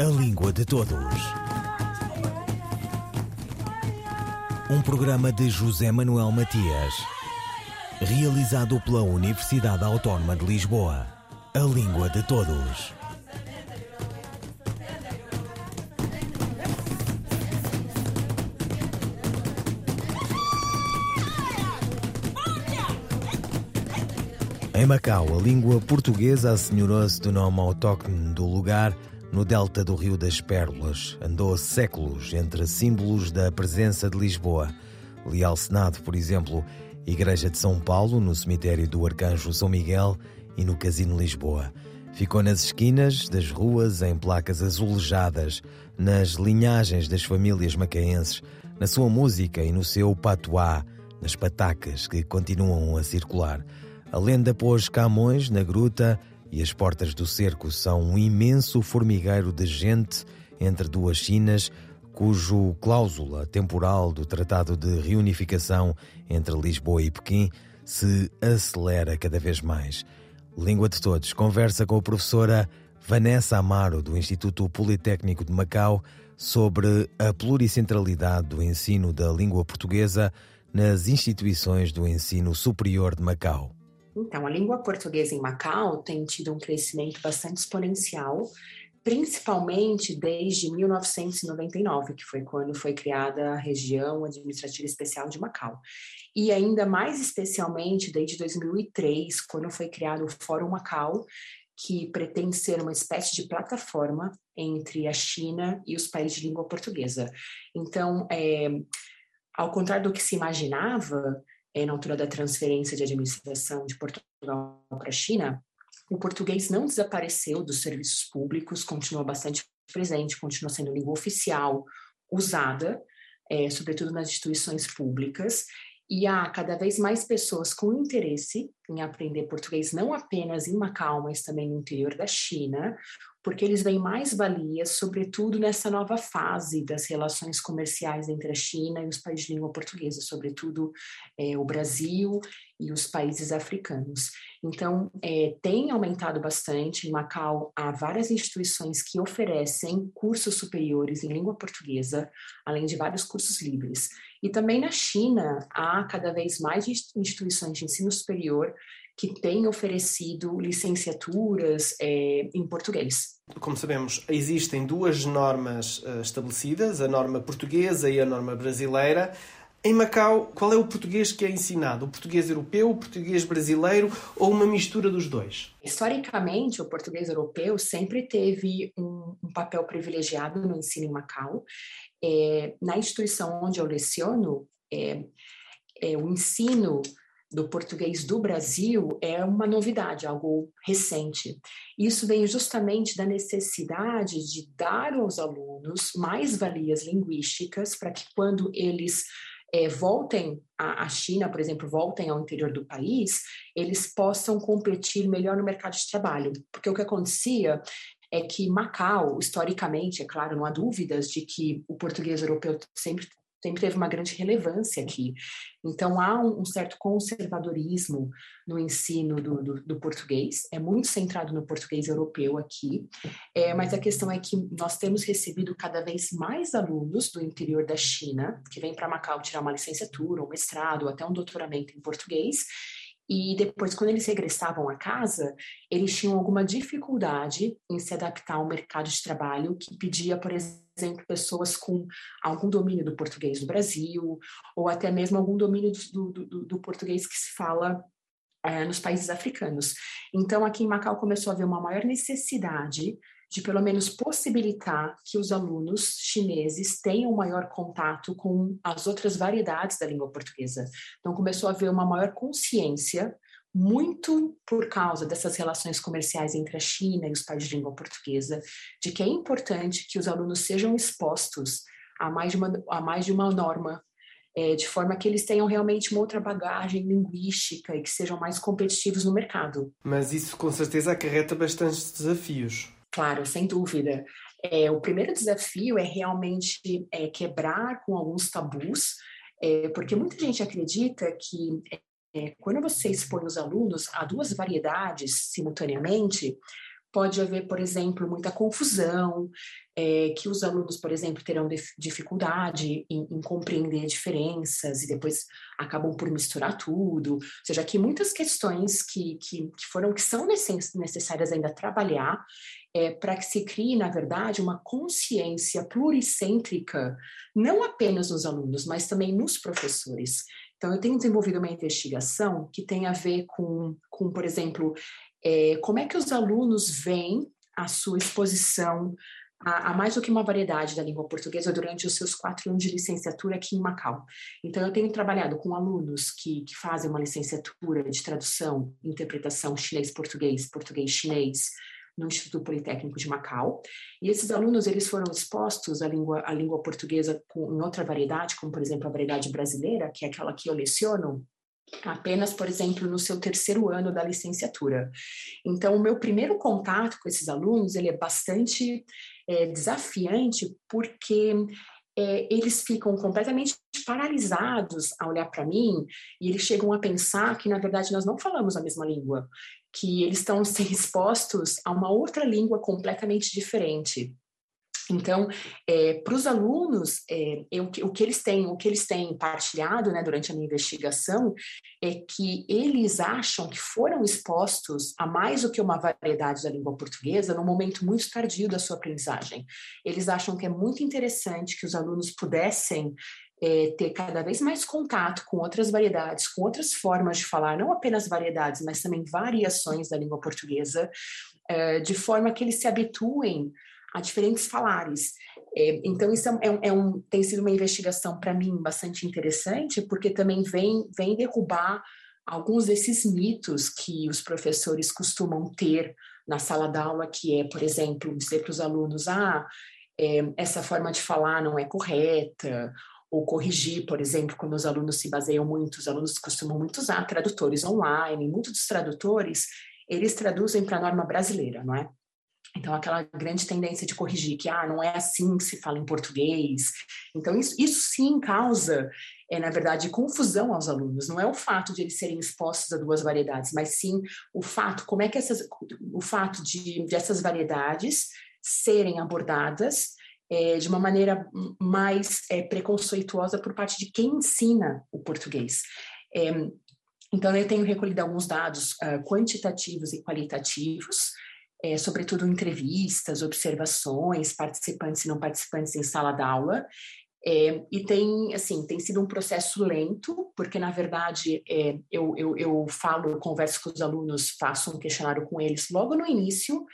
A Língua de Todos. Um programa de José Manuel Matias, realizado pela Universidade Autónoma de Lisboa. A Língua de Todos. Em Macau, a língua portuguesa assenhorou-se do nome autóctone do lugar no delta do Rio das Pérolas. Andou séculos entre símbolos da presença de Lisboa. Leal Senado, por exemplo, Igreja de São Paulo, no cemitério do Arcanjo São Miguel e no Casino Lisboa. Ficou nas esquinas das ruas, em placas azulejadas, nas linhagens das famílias macaenses, na sua música e no seu patuá, nas patacas que continuam a circular. A lenda pôs Camões na gruta e as portas do cerco são um imenso formigueiro de gente entre duas Chinas, cujo cláusula temporal do Tratado de Reunificação entre Lisboa e Pequim se acelera cada vez mais. Língua de Todos conversa com a professora Vanessa Amaro, do Instituto Politécnico de Macau, sobre a pluricentralidade do ensino da língua portuguesa nas instituições do ensino superior de Macau. Então, a língua portuguesa em Macau tem tido um crescimento bastante exponencial, principalmente desde 1999, que foi quando foi criada a região administrativa especial de Macau. E ainda mais especialmente desde 2003, quando foi criado o Fórum Macau, que pretende ser uma espécie de plataforma entre a China e os países de língua portuguesa. Então, é, ao contrário do que se imaginava, é, na altura da transferência de administração de Portugal para a China, o português não desapareceu dos serviços públicos, continua bastante presente, continua sendo língua oficial, usada, é, sobretudo nas instituições públicas, e há cada vez mais pessoas com interesse em aprender português, não apenas em Macau, mas também no interior da China, porque eles veem mais valias, sobretudo nessa nova fase das relações comerciais entre a China e os países de língua portuguesa, sobretudo é, o Brasil e os países africanos. Então, é, tem aumentado bastante. Em Macau, há várias instituições que oferecem cursos superiores em língua portuguesa, além de vários cursos livres. E também na China, há cada vez mais instituições de ensino superior que têm oferecido licenciaturas é, em português. Como sabemos, existem duas normas uh, estabelecidas, a norma portuguesa e a norma brasileira. Em Macau, qual é o português que é ensinado? O português europeu, o português brasileiro ou uma mistura dos dois? Historicamente, o português europeu sempre teve um, um papel privilegiado no ensino em Macau. É, na instituição onde eu leciono, é, é, o ensino do português do Brasil é uma novidade, algo recente. Isso vem justamente da necessidade de dar aos alunos mais valias linguísticas para que quando eles é, voltem à China, por exemplo, voltem ao interior do país, eles possam competir melhor no mercado de trabalho. Porque o que acontecia é que Macau, historicamente, é claro, não há dúvidas de que o português europeu sempre sempre teve uma grande relevância aqui. Então, há um, um certo conservadorismo no ensino do, do, do, português, é muito centrado no português europeu aqui, é, mas a questão é que nós temos recebido cada vez mais alunos do interior da China, que vêm para Macau tirar uma licenciatura, um mestrado, até um doutoramento em português, e depois, quando eles regressavam a casa, eles tinham alguma dificuldade em se adaptar ao mercado de trabalho que pedia, por exemplo, pessoas com algum domínio do português do Brasil, ou até mesmo algum domínio do, do, do português que se fala é, nos países africanos. Então, aqui em Macau começou a haver uma maior necessidade de pelo menos possibilitar que os alunos chineses tenham maior contato com as outras variedades da língua portuguesa. Então começou a haver uma maior consciência muito por causa dessas relações comerciais entre a China e os países de língua portuguesa, de que é importante que os alunos sejam expostos a mais de uma, a mais de uma norma, é, de forma que eles tenham realmente uma outra bagagem linguística e que sejam mais competitivos no mercado. Mas isso com certeza acarreta bastantes desafios. Claro, sem dúvida. É, o primeiro desafio é realmente é, quebrar com alguns tabus, é, porque muita gente acredita que é, quando você expõe os alunos a duas variedades simultaneamente, pode haver, por exemplo, muita confusão, é, que os alunos, por exemplo, terão dificuldade em, em, compreender diferenças e depois acabam por misturar tudo. Ou seja, aqui muitas questões que, que, que foram que são necessárias ainda trabalhar é, para que se crie, na verdade, uma consciência pluricêntrica, não apenas nos alunos, mas também nos professores. Então, eu tenho desenvolvido uma investigação que tem a ver com, com por exemplo, é, como é que os alunos veem a sua exposição a, a, mais do que uma variedade da língua portuguesa durante os seus quatro anos de licenciatura aqui em Macau. Então, eu tenho trabalhado com alunos que, que fazem uma licenciatura de tradução, interpretação chinês-português, português-chinês, no Instituto Politécnico de Macau. E esses alunos eles foram expostos à língua, à língua portuguesa com, em outra variedade, como por exemplo a variedade brasileira, que é aquela que eu leciono, apenas, por exemplo, no seu terceiro ano da licenciatura. Então, o meu primeiro contato com esses alunos ele é bastante é, desafiante, porque é, eles ficam completamente paralisados a olhar para mim e eles chegam a pensar que, na verdade, nós não falamos a mesma língua que eles estão sendo expostos a uma outra língua completamente diferente. Então, é, para os alunos, é, eu, o que eles têm, o que eles têm partilhado, né, durante a minha investigação, é que eles acham que foram expostos a mais do que uma variedade da língua portuguesa num momento muito tardio da sua aprendizagem. Eles acham que é muito interessante que os alunos pudessem é, ter cada vez mais contato com outras variedades, com outras formas de falar, não apenas variedades, mas também variações da língua portuguesa, de forma que eles se habituem a diferentes falares. É, então, isso é, é, é um, tem sido uma investigação, para mim, bastante interessante, porque também vem, vem derrubar alguns desses mitos que os professores costumam ter na sala de aula, que é, por exemplo, dizer para os alunos, ah, é, essa forma de falar não é correta, ou corrigir, por exemplo, quando os alunos se baseiam muito, os alunos costumam muito usar tradutores online, muitos dos tradutores, eles traduzem para a norma brasileira, não é? Então, aquela grande tendência de corrigir que, ah, não é assim que se fala em português. Então, isso, isso sim causa, é, na verdade, confusão aos alunos. Não é o fato de eles serem expostos a duas variedades, mas sim o fato, como é que essas, o fato de, de essas variedades serem abordadas é, de uma maneira mais é, preconceituosa por parte de quem ensina o português. É, então, eu tenho recolhido alguns dados uh, quantitativos e qualitativos, é, sobretudo entrevistas, observações, participantes e não participantes em sala d'aula, é, e tem, assim, tem sido um processo lento, porque, na verdade, é, eu, eu, eu falo, converso com os alunos, faço um questionário com eles logo no início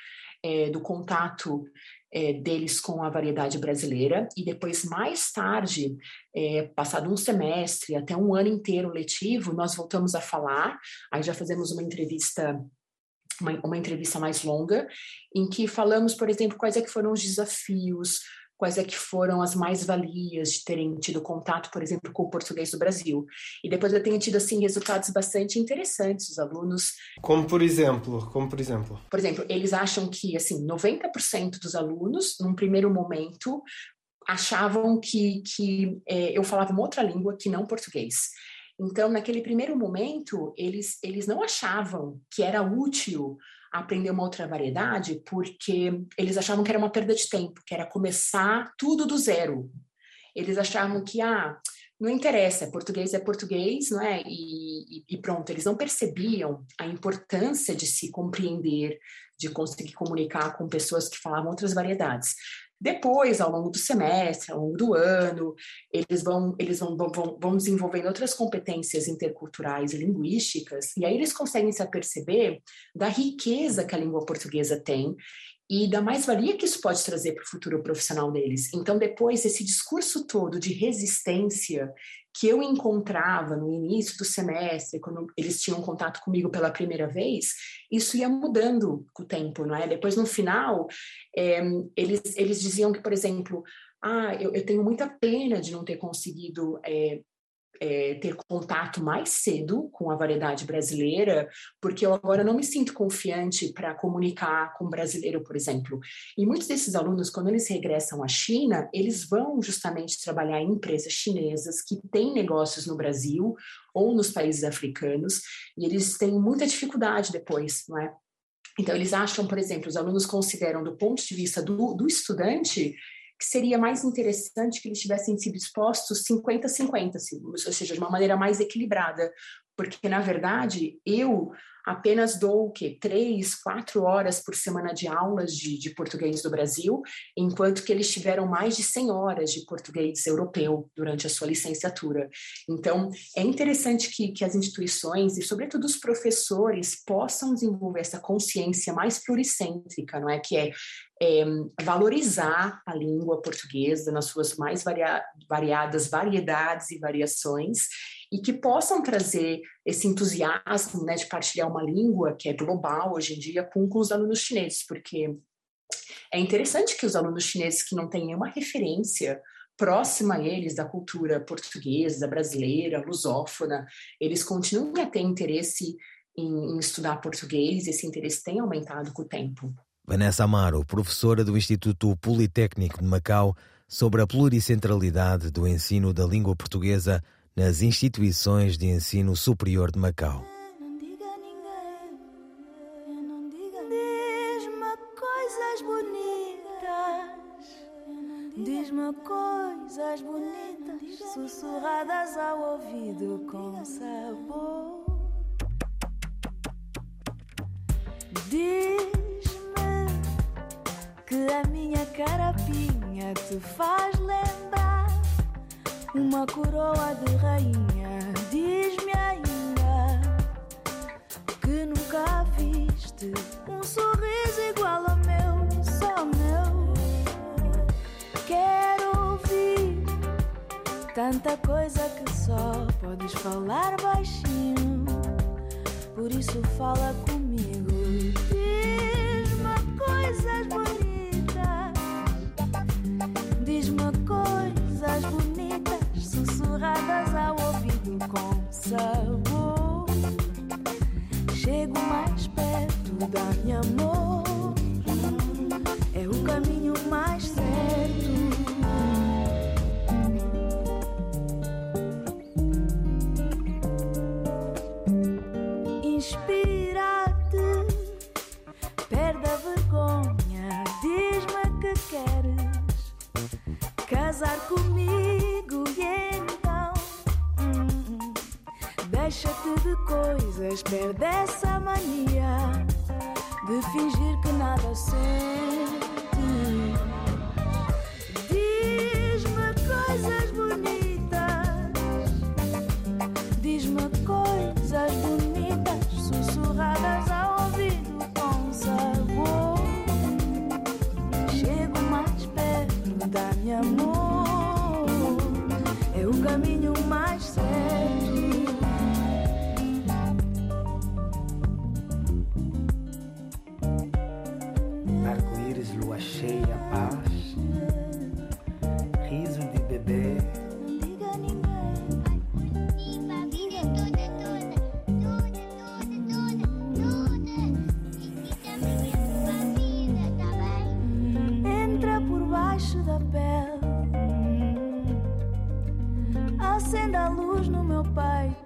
do contato deles com a variedade brasileira e depois mais tarde, é, passado um semestre até um ano inteiro letivo, nós voltamos a falar. Aí já fazemos uma entrevista uma, uma entrevista mais longa, em que falamos, por exemplo, quais é que foram os desafios, quais é que foram as mais-valias de terem tido contato, por exemplo, com o português do Brasil. E depois eu tenho tido, assim, resultados bastante interessantes. Os alunos... Como por exemplo? Como por exemplo? Por exemplo, eles acham que, assim, 90% dos alunos, num primeiro momento, achavam que, que é, eu falava uma outra língua que não português. Então, naquele primeiro momento, eles, eles não achavam que era útil aprender uma outra variedade porque eles achavam que era uma perda de tempo, que era começar tudo do zero. Eles achavam que, ah, não interessa, português é português, não é? E, e, pronto, eles não percebiam a importância de se compreender, de conseguir comunicar com pessoas que falavam outras variedades. Depois, ao longo do semestre, ao longo do ano, eles vão, eles vão, vão, vão desenvolvendo outras competências interculturais e linguísticas, e aí eles conseguem se aperceber da riqueza que a língua portuguesa tem e da mais-valia que isso pode trazer para o futuro profissional deles. Então, depois, esse discurso todo de resistência que eu encontrava no início do semestre, quando eles tinham contato comigo pela primeira vez, isso ia mudando com o tempo, não é? Depois, no final, é, eles, eles diziam que, por exemplo, ah, eu, eu, tenho muita pena de não ter conseguido é, é, ter contato mais cedo com a variedade brasileira, porque eu agora não me sinto confiante para comunicar com o brasileiro, por exemplo. E muitos desses alunos, quando eles regressam à China, eles vão justamente trabalhar em empresas chinesas que têm negócios no Brasil ou nos países africanos, e eles têm muita dificuldade depois, não é? Então, eles acham, por exemplo, os alunos consideram, do ponto de vista do, do estudante, que seria mais interessante que eles tivessem sido expostos 50-50, assim, ou seja, de uma maneira mais equilibrada, porque, na verdade, eu apenas dou o quê? Três, quatro horas por semana de aulas de, de, português do Brasil, enquanto que eles tiveram mais de 100 horas de português europeu durante a sua licenciatura. Então, é interessante que, que as instituições, e sobretudo os professores, possam desenvolver essa consciência mais pluricêntrica, não é? Que é é, valorizar a língua portuguesa nas suas mais varia variadas variedades e variações e que possam trazer esse entusiasmo né, de partilhar uma língua que é global hoje em dia com, com os alunos chineses, porque é interessante que os alunos chineses que não têm nenhuma referência próxima a eles da cultura portuguesa, brasileira, lusófona, eles continuem a ter interesse em, em estudar português e esse interesse tem aumentado com o tempo. Vanessa Amaro, professora do Instituto Politécnico de Macau, sobre a pluricentralidade do ensino da língua portuguesa nas instituições de ensino superior de Macau. Diz-me coisas bonitas, sussurradas ao ouvido com sabor. Diz-me que a minha carapinha te faz lembrar uma coroa de rainha. Diz-me ainda que nunca viste um sorriso igual ao meu, só meu. Quero ouvir tanta coisa que só podes falar baixinho. Por isso fala comigo.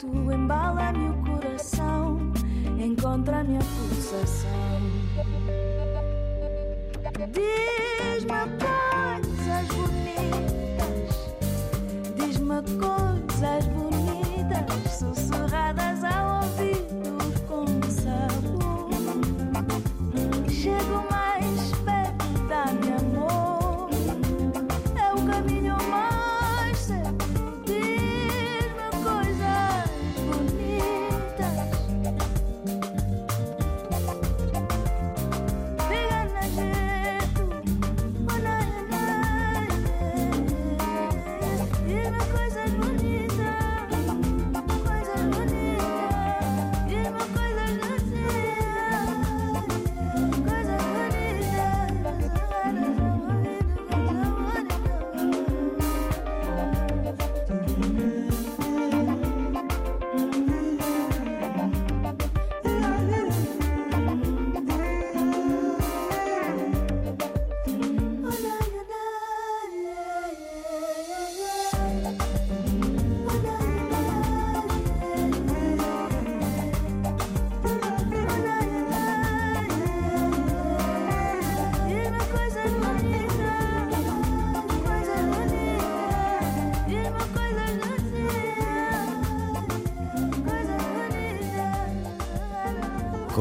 Embala-me o coração. Encontra a minha pulsação. Diz-me coisas bonitas. Diz-me coisas bonitas.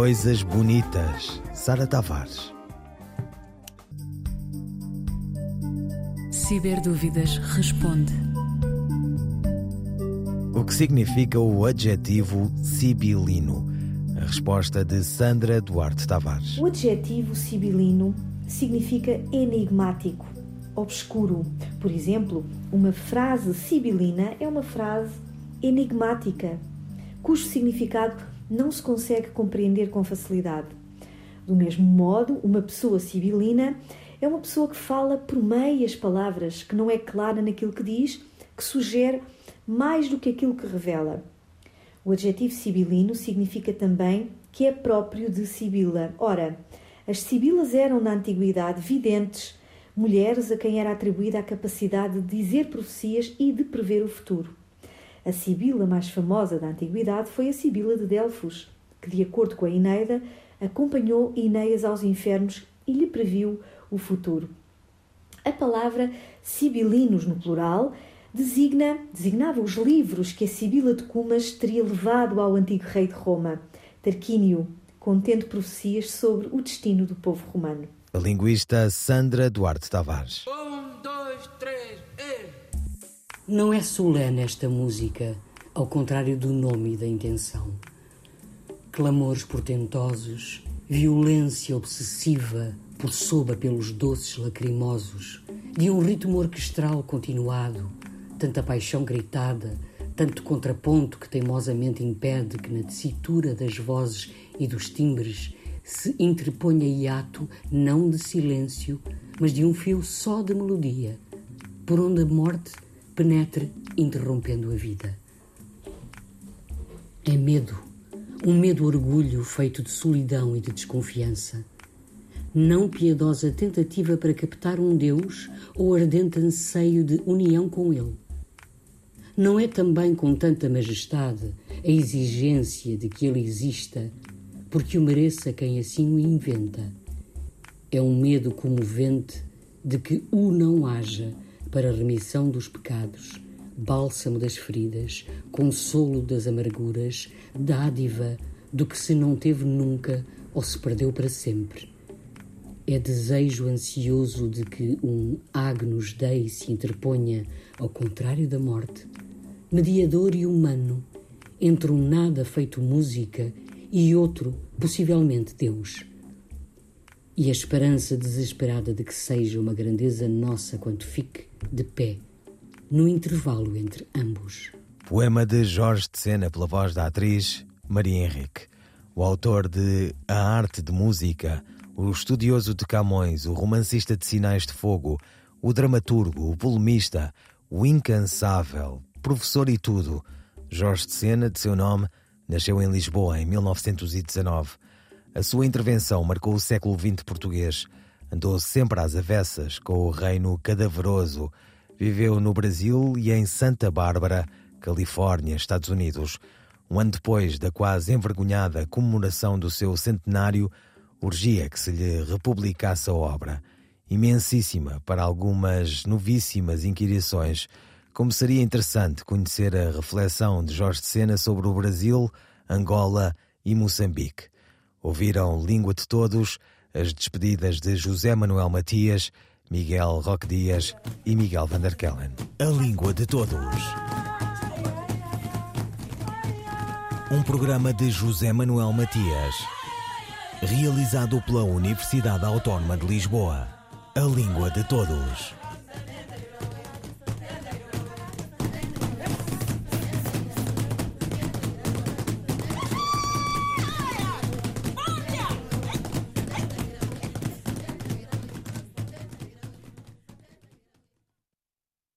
Coisas bonitas. Sara Tavares. Ciberdúvidas responde. O que significa o adjetivo sibilino? A resposta de Sandra Duarte Tavares. O adjetivo sibilino significa enigmático, obscuro. Por exemplo, uma frase sibilina é uma frase enigmática, cujo significado não se consegue compreender com facilidade. Do mesmo modo, uma pessoa sibilina é uma pessoa que fala por meias palavras, que não é clara naquilo que diz, que sugere mais do que aquilo que revela. O adjetivo sibilino significa também que é próprio de Sibila. Ora, as sibilas eram na antiguidade videntes, mulheres a quem era atribuída a capacidade de dizer profecias e de prever o futuro. A sibila mais famosa da antiguidade foi a Sibila de Delfos, que, de acordo com a Eneida, acompanhou Ineias aos infernos e lhe previu o futuro. A palavra sibilinos no plural designa, designava os livros que a Sibila de Cumas teria levado ao antigo rei de Roma, Tarquínio, contendo profecias sobre o destino do povo romano. A linguista Sandra Duarte Tavares. Não é solene esta música, ao contrário do nome e da intenção. Clamores portentosos, violência obsessiva pulsoba pelos doces lacrimosos, de um ritmo orquestral continuado, tanta paixão gritada, tanto contraponto que teimosamente impede que na tessitura das vozes e dos timbres se interponha hiato não de silêncio, mas de um fio só de melodia, por onde a morte penetre interrompendo a vida. É medo, um medo orgulho feito de solidão e de desconfiança. Não piedosa tentativa para captar um Deus ou ardente anseio de união com Ele. Não é também com tanta majestade a exigência de que Ele exista, porque o mereça quem assim o inventa. É um medo comovente de que o não haja para remissão dos pecados, bálsamo das feridas, consolo das amarguras, dádiva do que se não teve nunca ou se perdeu para sempre. É desejo ansioso de que um Agnus Dei se interponha ao contrário da morte, mediador e humano, entre um nada feito música e outro, possivelmente Deus. E a esperança desesperada de que seja uma grandeza nossa quanto fique de pé, no intervalo entre ambos. Poema de Jorge de Sena pela voz da atriz Maria Henrique. O autor de A Arte de Música, o estudioso de Camões, o romancista de Sinais de Fogo, o dramaturgo, o polemista, o incansável, professor e tudo, Jorge de Sena, de seu nome, nasceu em Lisboa em 1919. A sua intervenção marcou o século XX português. Andou sempre às avessas com o reino cadaveroso. Viveu no Brasil e em Santa Bárbara, Califórnia, Estados Unidos. Um ano depois da quase envergonhada comemoração do seu centenário, urgia que se lhe republicasse a obra. Imensíssima para algumas novíssimas inquirições, como seria interessante conhecer a reflexão de Jorge de Sena sobre o Brasil, Angola e Moçambique. Ouviram Língua de Todos, as despedidas de José Manuel Matias, Miguel Roque Dias e Miguel van der Kellen. A Língua de Todos. Um programa de José Manuel Matias, realizado pela Universidade Autónoma de Lisboa. A Língua de Todos.